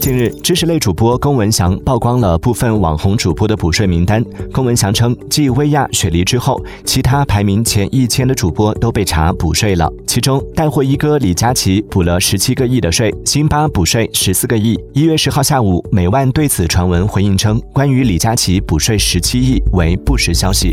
近日知识类主播龚文祥曝光了部分网红主播的补税名单龚文祥称继薇娅雪梨之后其他排名前一千的主播都被查补税了。其中带货一哥李佳琦补了十七个亿的税辛巴补税十四个亿。一月十号下午美万对此传闻回应称关于李佳琦补税十七亿为不实消息。